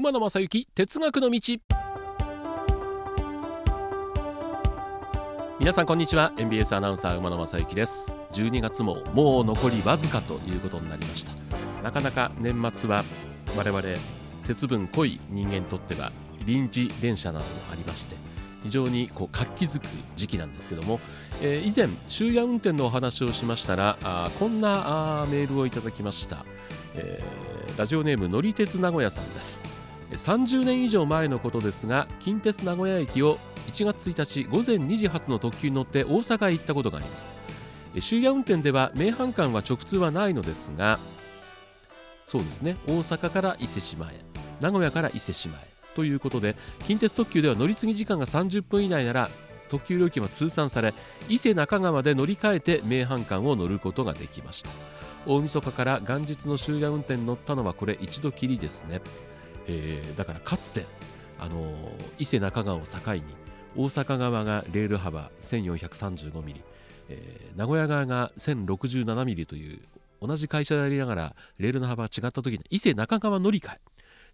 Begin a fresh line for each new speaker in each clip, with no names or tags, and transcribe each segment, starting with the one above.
馬野正幸哲学の道。皆さんこんにちは。NBS アナウンサー馬野正幸です。12月ももう残りわずかということになりました。なかなか年末は我々鉄分濃い人間にとっては臨時電車などもありまして非常にこう活気づく時期なんですけども、えー、以前終夜運転のお話をしましたらあこんなあメールをいただきました、えー、ラジオネームのり鉄名古屋さんです。30年以上前のことですが近鉄名古屋駅を1月1日午前2時発の特急に乗って大阪へ行ったことがあります。終夜運転では名阪間は直通はないのですがそうですね。大阪から伊勢志摩へ名古屋から伊勢志摩へということで近鉄特急では乗り継ぎ時間が30分以内なら特急料金は通算され伊勢中川で乗り換えて名阪間を乗ることができました。大晦日から元日の終夜運転に乗ったのはこれ一度きりですね、えー、だからかつてあの、伊勢中川を境に大阪側がレール幅1435ミリ、えー、名古屋側が1067ミリという同じ会社でありながらレールの幅が違った時に伊勢中川乗り換え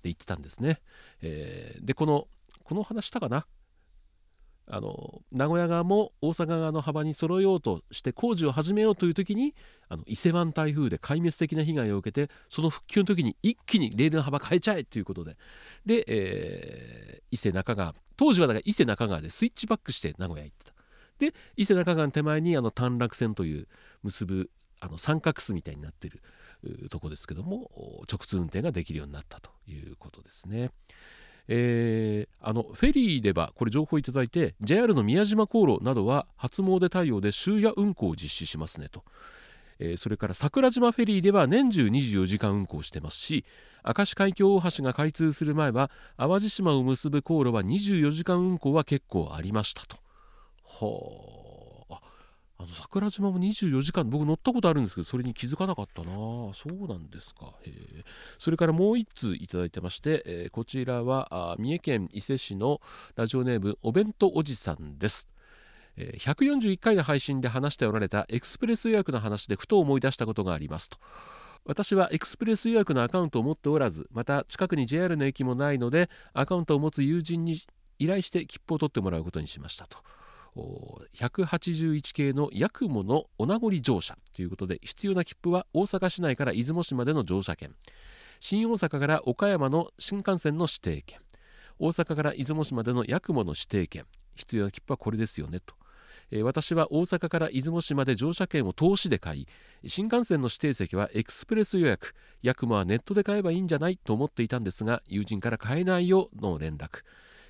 で行ってたんですね、えー、でこのこの話したかな？あの名古屋側も大阪側の幅に揃えようとして工事を始めようという時にあの伊勢湾台風で壊滅的な被害を受けてその復旧の時に一気にレールの幅変えちゃえということでで、えー、伊勢中川当時はだから伊勢中川でスイッチバックして名古屋行ってたで伊勢中川の手前にあの短絡線という結ぶあの三角巣みたいになってるとこですけども直通運転ができるようになったということですね。えー、あのフェリーではこれ情報いただいて JR の宮島航路などは初詣対応で終夜運行を実施しますねと、えー、それから桜島フェリーでは年中24時間運行してますし明石海峡大橋が開通する前は淡路島を結ぶ航路は24時間運行は結構ありましたと。はああの桜島も24時間僕乗ったことあるんですけどそれに気づかなかったな。そうなんですか。それからもう1通いただいてまして、えー、こちらは三重県伊勢市のラジオネームお弁当おじさんです。141回の配信で話しておられたエクスプレス予約の話でふと思い出したことがありますと。私はエクスプレス予約のアカウントを持っておらずまた近くに JR の駅もないのでアカウントを持つ友人に依頼して切符を取ってもらうことにしましたと。181系の八雲のお名残乗車ということで必要な切符は大阪市内から出雲市までの乗車券。新大阪から岡山の新幹線の指定券。大阪から出雲市までの八雲の指定券。必要な切符はこれですよねと、えー、私は大阪から出雲市まで乗車券を投資で買い新幹線の指定席はエクスプレス予約八雲はネットで買えばいいんじゃないと思っていたんですが友人から買えないよの連絡。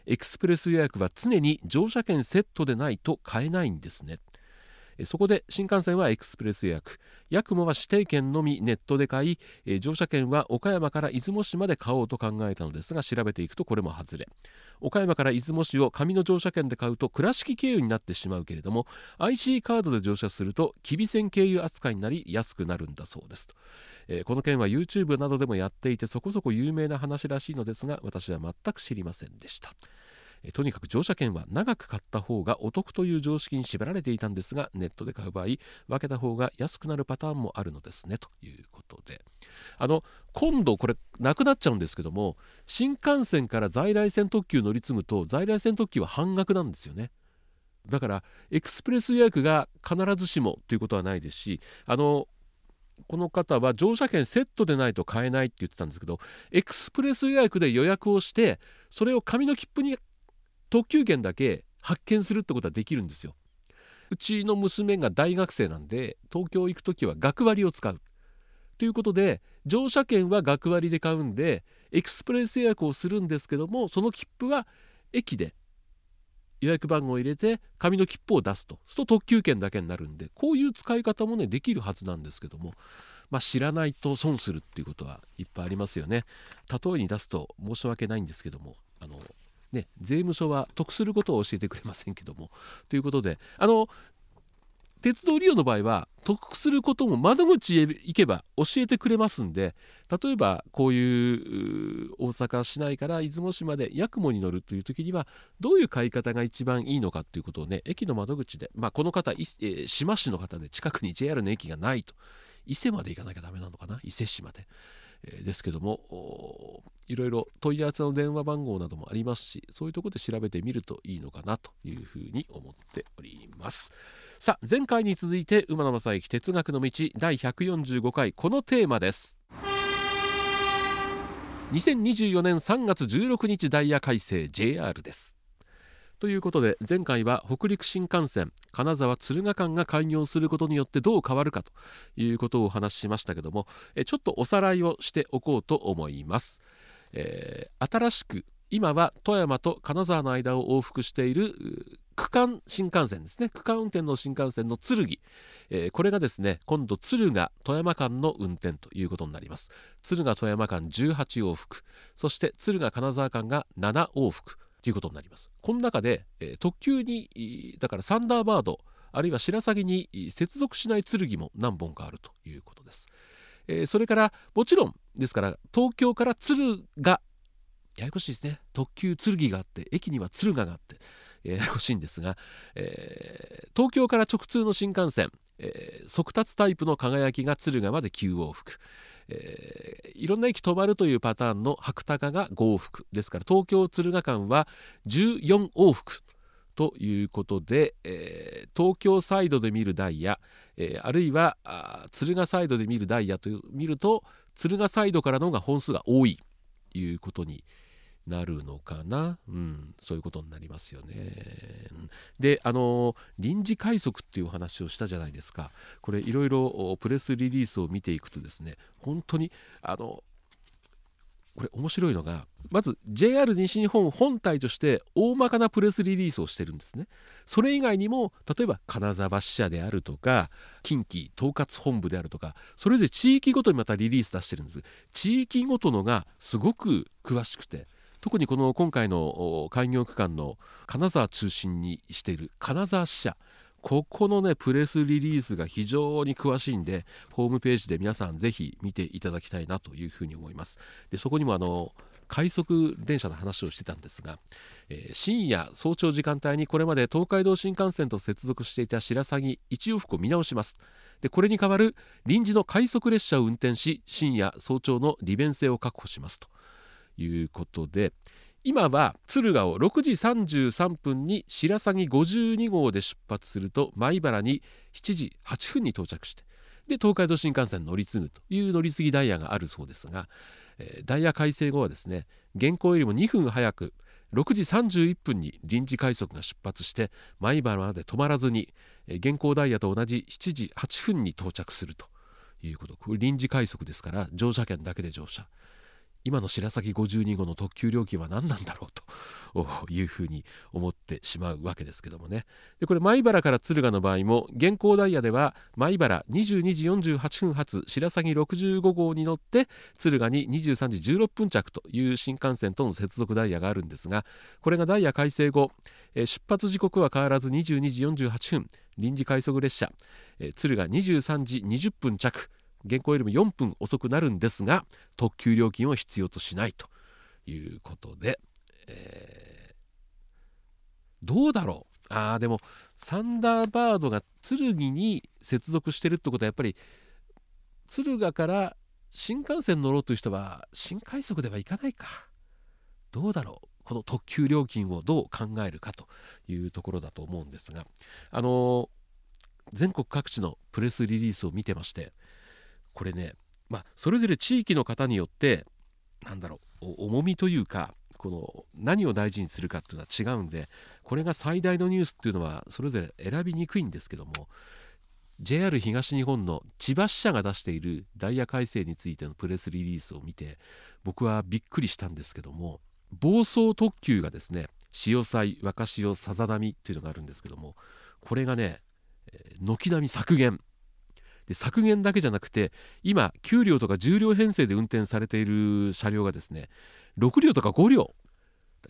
エクスプレス予約は常に乗車券セットでないと買えないんですね。そこで新幹線はエクスプレス予約。ヤクモは指定券のみネットで買い乗車券は岡山から出雲市まで買おうと考えたのですが調べていくとこれも外れ。岡山から出雲市を紙の乗車券で買うと倉敷経由になってしまうけれども IC カードで乗車すると吉備線経由扱いになり安くなるんだそうですと。えー、この件は YouTube などでもやっていてそこそこ有名な話らしいのですが私は全く知りませんでした。とにかく乗車券は長く買った方がお得という常識に縛られていたんですがネットで買う場合分けた方が安くなるパターンもあるのですねということで。あの今度これなくなっちゃうんですけども新幹線から在来線特急乗り継ぐと在来線特急は半額なんですよね。だからエクスプレス予約が必ずしもということはないですしあのこの方は乗車券セットでないと買えないって言ってたんですけどエクスプレス予約で予約をしてそれを紙の切符に特急券だけ発券するってことはできるんですよ。うちの娘が大学生なんで東京行く時は学割を使う。ということで乗車券は学割で買うんでエクスプレス予約をするんですけどもその切符は駅で予約番号を入れて紙の切符を出すとすると特急券だけになるんでこういう使い方もねできるはずなんですけども、まあ、知らないと損するっていうことはいっぱいありますよね。例えに出すと申し訳ないんですけどもあの、ね、税務署は得することを教えてくれませんけどもということであの鉄道利用の場合は得することも窓口へ行けば教えてくれますんで例えばこういう大阪市内から出雲市まで八雲に乗るという時にはどういう買い方が一番いいのかということをね駅の窓口で、まあ、この方、えー、志摩市の方で近くに JR の駅がないと伊勢まで行かなきゃダメなのかな伊勢市まで。えー、ですけどもいろいろ問い合わせの電話番号などもありますしそういうところで調べてみるといいのかなというふうに思っております。さあ前回に続いて馬野正幸哲学の道第145回このテーマです。2024年3月16日ダイヤ改正 JR です。ということで前回は北陸新幹線金沢敦賀間が開業することによってどう変わるかということをお話ししましたけどもちょっとおさらいをしておこうと思います。えー、新しく今は富山と金沢の間を往復している区間新幹線ですね。区間運転の新幹線の鶴木、えー、これがですね今度敦賀富山間の運転ということになります。敦賀富山間18往復。そして敦賀金沢間が7往復ということになります。この中で、えー、特急にだからサンダーバードあるいは白鷺に接続しない剣も何本かあるということです、えー、それからもちろんですから東京から敦賀ややこしいですね。特急剣があって駅には敦賀があってややこしいんですが、えー、東京から直通の新幹線、えー、速達タイプの輝きが敦賀まで9往復、えー、いろんな駅止まるというパターンの白鷹が5往復。ですから東京敦賀間は14往復。ということで、えー、東京サイドで見るダイヤ、えー、あるいは敦賀サイドで見るダイヤと見ると敦賀サイドからの方が本数が多いということになるのかな、うん、そういうことになりますよね。であの臨時快速っていう話をしたじゃないですか。これいろいろプレスリリースを見ていくとですね本当にあのこれ面白いのがまず JR 西日本本体として大まかなプレスリリースをしてるんですね。それ以外にも例えば金沢支社であるとか近畿統括本部であるとかそれぞれ地域ごとにまたリリース出してるんです。地域ごとのがすごく詳しくて特にこの今回の開業区間の金沢中心にしている金沢支社。ここのねプレスリリースが非常に詳しいんでホームページで皆さんぜひ見ていただきたいなというふうに思います。でそこにもあの快速電車の話をしてたんですが、えー、深夜早朝時間帯にこれまで東海道新幹線と接続していた白鷺一往復を見直します。でこれに代わる臨時の快速列車を運転し深夜早朝の利便性を確保しますということで今は敦賀を6時33分に白鷺52号で出発すると米原に7時8分に到着してで東海道新幹線乗り継ぐという乗り継ぎダイヤがあるそうですが、えー、ダイヤ改正後はですね現行よりも2分早く6時31分に臨時快速が出発して米原まで止まらずに、えー、現行ダイヤと同じ7時8分に到着するということ。これ臨時快速ですから乗車券だけで乗車。今の白崎52号の特急料金は何なんだろうと いうふうに思ってしまうわけですけどもね。でこれ米原から敦賀の場合も現行ダイヤでは米原22時48分発白崎65号に乗って敦賀に23時16分着という新幹線との接続ダイヤがあるんですがこれがダイヤ改正後出発時刻は変わらず22時48分臨時快速列車敦賀23時20分着現行よりも4分遅くなるんですが特急料金を必要としないということで、えー、どうだろう？あでもサンダーバードが剣に接続してるってことはやっぱり敦賀から新幹線乗ろうという人は新快速では行かないか。どうだろう？この特急料金をどう考えるかというところだと思うんですがあの全国各地のプレスリリースを見てましてこれね、まあ、それぞれ地域の方によってなんだろう重みというかこの何を大事にするかっていうのは違うんでこれが最大のニュースっていうのはそれぞれ選びにくいんですけども JR 東日本の千葉支社が出しているダイヤ改正についてのプレスリリースを見て僕はびっくりしたんですけども暴走特急がですね潮騒若潮さざ波っていうのがあるんですけどもこれがね軒並み削減。で削減だけじゃなくて今9両とか10両編成で運転されている車両がですね6両とか5両。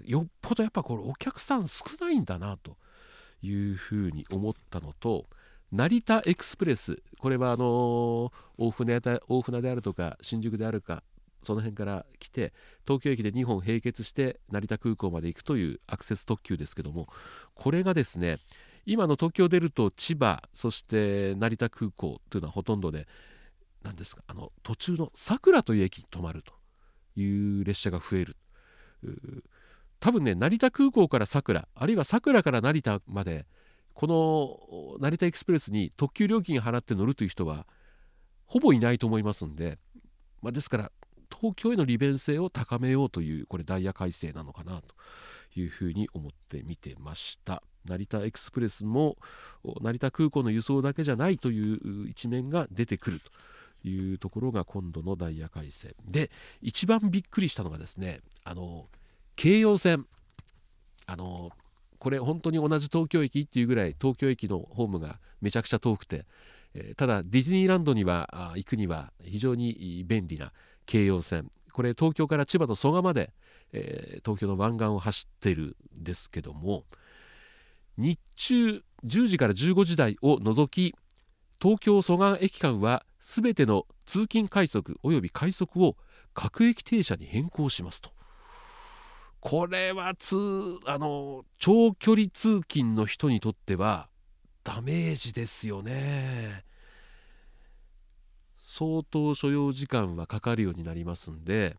よっぽどやっぱこれお客さん少ないんだなと。いうふうに思ったのと成田エクスプレス。これはあの大船大船であるとか新宿であるかその辺から来て東京駅で2本並結して成田空港まで行くというアクセス特急ですけどもこれがですね今の東京出ると千葉そして成田空港というのはほとんどで何ですかあの途中のさくらという駅に止まるという列車が増える。多分ね成田空港から佐倉あるいは佐倉から成田までこの成田エクスプレスに特急料金払って乗るという人はほぼいないと思いますんで、まあ、ですから東京への利便性を高めようというこれダイヤ改正なのかなというふうに思って見てました。成田エクスプレスも成田空港の輸送だけじゃないという一面が出てくるというところが今度のダイヤ改正。で一番びっくりしたのがですねあの京葉線。あのこれ本当に同じ東京駅っていうぐらい東京駅のホームがめちゃくちゃ遠くて、え、ただディズニーランドには行くには非常に便利な京葉線。これ東京から千葉と蘇我まで、え、東京の湾岸を走ってるんですけども日中10時から15時台を除き東京蘇我駅間はすべての通勤快速及び快速を各駅停車に変更しますと。これは通あの長距離通勤の人にとってはダメージですよね。相当所要時間はかかるようになりますんで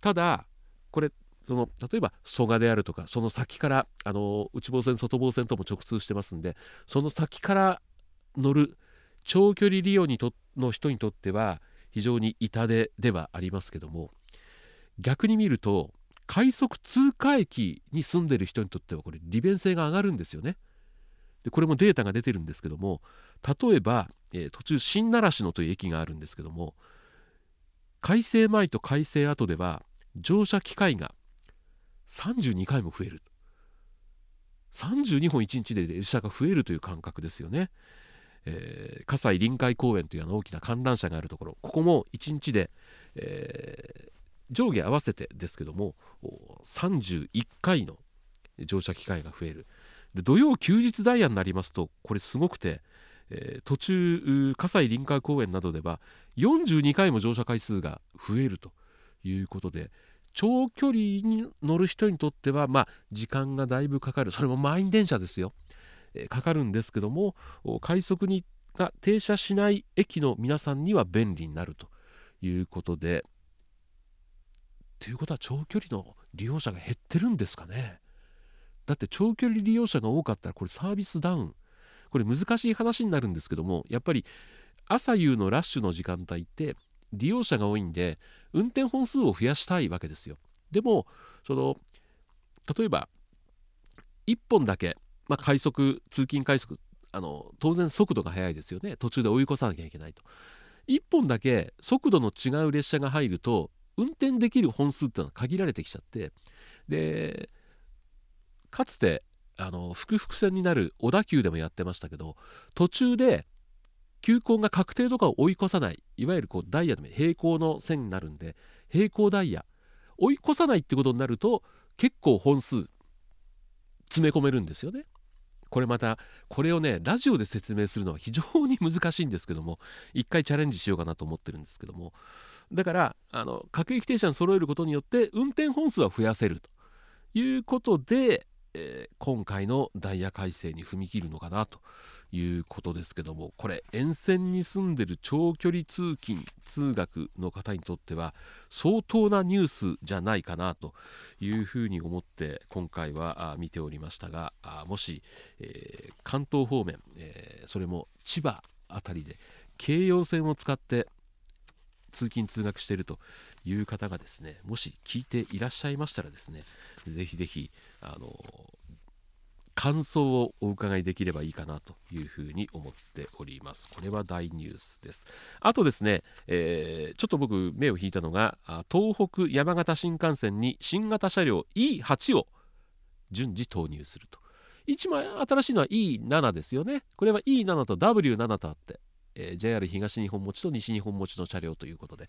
ただこれその例えば蘇我であるとかその先からあの内房線外房線とも直通してますんでその先から乗る長距離利用にとの人にとっては非常に痛手ではありますけども逆に見ると快速通過駅に住んでる人にとってはこれ利便性が上がるんですよね。でこれもデータが出てるんですけども例えばえー、途中新習志野という駅があるんですけども改正前と改正後では乗車機会が32回も増える32本1日で列車が増えるという感覚ですよね。えー、葛西臨海公園というあの大きな観覧車があるところ。ここも1日で、えー、上下合わせてですけども31回の乗車機会が増える。で土曜休日ダイヤになりますとこれすごくてえー、途中葛西臨海公園などでは42回も乗車回数が増えるということで長距離に乗る人にとっては、まあ、時間がだいぶかかる。それも満員電車ですよ、えー、かかるんですけども快速にが停車しない駅の皆さんには便利になるということで。ということは長距離の利用者が減ってるんですかね。だって長距離利用者が多かったらこれサービスダウン。これ難しい話になるんですけどもやっぱり朝夕のラッシュの時間帯って利用者が多いんで運転本数を増やしたいわけですよ。でもその例えば1本だけ、まあ、快速通勤快速あの当然速度が速いですよね。途中で追い越さなきゃいけないと。1本だけ速度の違う列車が入ると運転できる本数っていうのは限られてきちゃってでかつてあの複々線になる小田急でもやってましたけど途中で急行が確定とかを追い越さないいわゆるこうダイヤでも平行の線になるんで平行ダイヤ追い越さないってことになると結構本数詰め込めるんですよね。これまたこれをねラジオで説明するのは非常に難しいんですけども一回チャレンジしようかなと思ってるんですけども。だからあの各駅停車に揃えることによって運転本数は増やせると。いうことでえー、今回のダイヤ改正に踏み切るのかなと。いうことですけどもこれ沿線に住んでる長距離通勤通学の方にとっては相当なニュースじゃないかなというふうに思って今回は見ておりましたがもし、えー、関東方面、えー、それも千葉辺りで京葉線を使って通勤通学しているという方がですねもし聞いていらっしゃいましたらですねぜひぜひあの感想をお伺いできればいいかなというふうに思っております。これは大ニュースです。あとですね、えー、ちょっと僕目を引いたのが東北山形新幹線に新型車両 E8 を順次投入すると。一枚新しいのは E7 ですよね。これは E7 と W7 とあって、えー、JR 東日本持ちと西日本持ちの車両ということで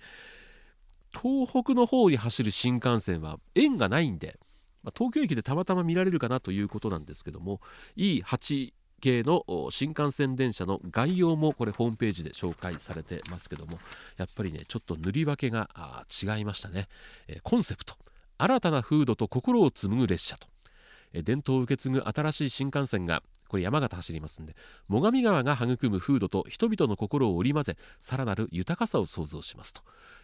東北の方に走る新幹線は縁がないんでま、東京駅でたまたま見られるかなということなんですけども E8 系の新幹線電車の概要もこれホームページで紹介されてますけどもやっぱりねちょっと塗り分けが違いましたね、え、コンセプト。新たな風土と心を紡ぐ列車と、え、伝統を受け継ぐ新しい新幹線がこれ山形走りますんで最上川が育む風土と人々の心を織り交ぜさらなる豊かさを創造しますと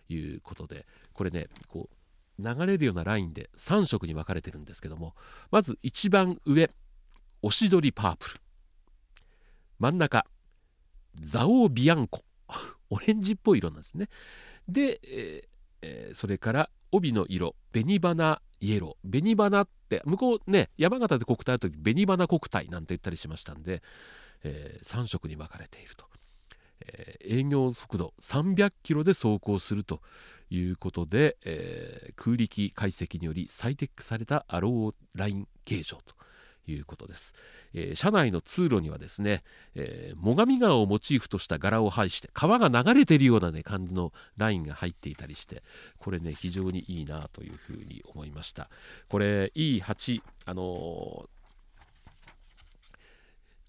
いうことでこれねこう流れるようなラインで3色に分かれてるんですけどもまず一番上おしどりパープル。真ん中ザオビアンコ。オレンジっぽい色なんですね。で、え、それから帯の色紅花イエロー。紅花って向こうね山形で国体の時紅花国体なんて言ったりしましたんで、えー、3色に分かれていると、えー、営業速度300キロで走行するということで、えー、空力解析により再テックされたアローライン形状ということです、えー、車内の通路にはですね、えー、最上川をモチーフとした柄を配して川が流れているような、ね、感じのラインが入っていたりしてこれね非常にいいなというふうに思いました。これ E8 あのー、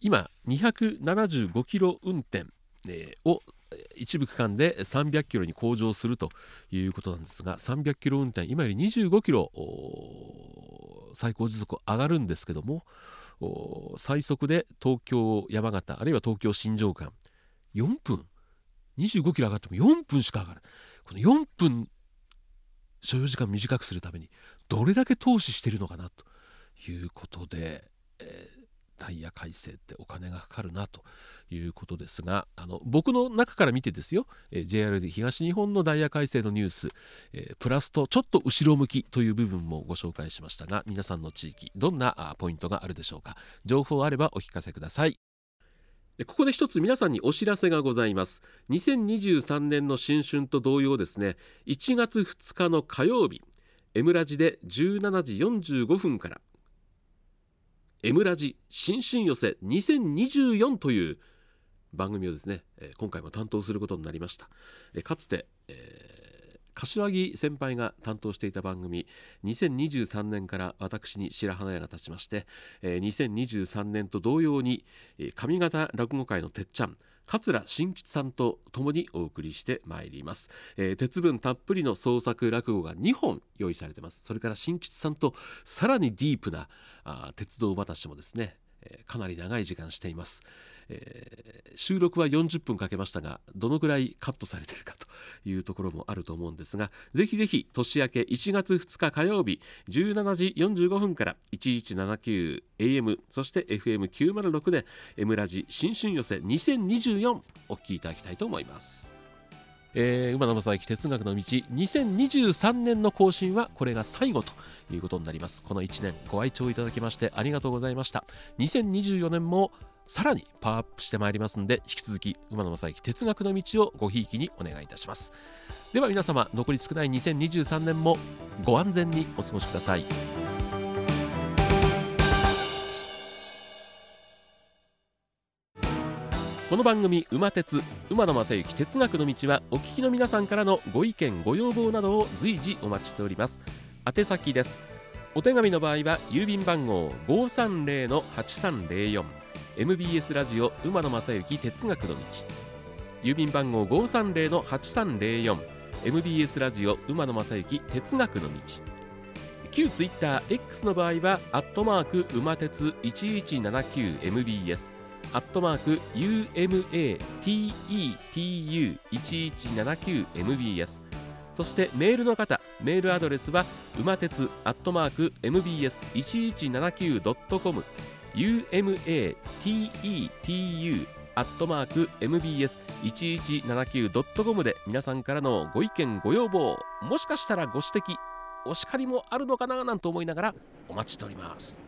今275キロ運転、えー、を一部区間で300キロに向上するということなんですが300キロ運転今より25キロ最高時速上がるんですけども最速で東京山形あるいは東京新庄間4分25キロ上がっても4分しか上がるこの4分所要時間短くするためにどれだけ投資してるのかなということで、えー、ダイヤ改正ってお金がかかるなということですがあの僕の中から見てですよ、えー、JR 東日本のダイヤ改正のニュース、えー、プラスとちょっと後ろ向きという部分もご紹介しましたが皆さんの地域どんなポイントがあるでしょうか。情報あればお聞かせください。ここで一つ皆さんにお知らせがございます。2023年の新春と同様ですね1月2日の火曜日 M ラジで17時45分から M ラジ新春寄せ2024という番組をですね、今回も担当することになりました、かつて、えー、柏木先輩が担当していた番組2023年から私に白花屋が立ちまして、えー、2023年と同様に、え上方落語界のてっちゃん桂新吉さんと共にお送りしてまいります、えー、鉄分たっぷりの創作落語が2本用意されてます。それから新吉さんとさらにディープなあ鉄道話もですね、かなり長い時間していますえー、収録は40分かけましたがどのぐらいカットされているかというところもあると思うんですがぜひぜひ年明け1月2日火曜日17時45分から 1179AM そして FM906 で M ラジ新春寄せ2024お聞きいただきたいと思います。えー、馬野正幸哲学の道。2023年の更新はこれが最後ということになります。この1年ご愛聴いただきましてありがとうございました。2024年もさらにパワーアップしてまいりますので引き続き馬野正幸哲学の道をごひいきにお願いいたします。では皆様残り少ない2023年もご安全にお過ごしください。この番組「馬鉄馬野正幸哲学の道」はお聞きの皆さんからのご意見ご要望などを随時お待ちしております。宛先です。お手紙の場合は郵便番号530-8304 MBS ラジオ馬野正幸哲学の道。郵便番号530-8304 MBS ラジオ馬野正幸哲学の道。旧ツイッター X の場合はアットマーク馬鉄 1179MBS アットマーク UMATETU1179MBS そしてメールの方メールアドレスは馬鉄アットマーク MBS1179.com umatetu アットマーク mbs1179.com で皆さんからのご意見ご要望もしかしたらご指摘お叱りもあるのかななんて思いながらお待ちしております。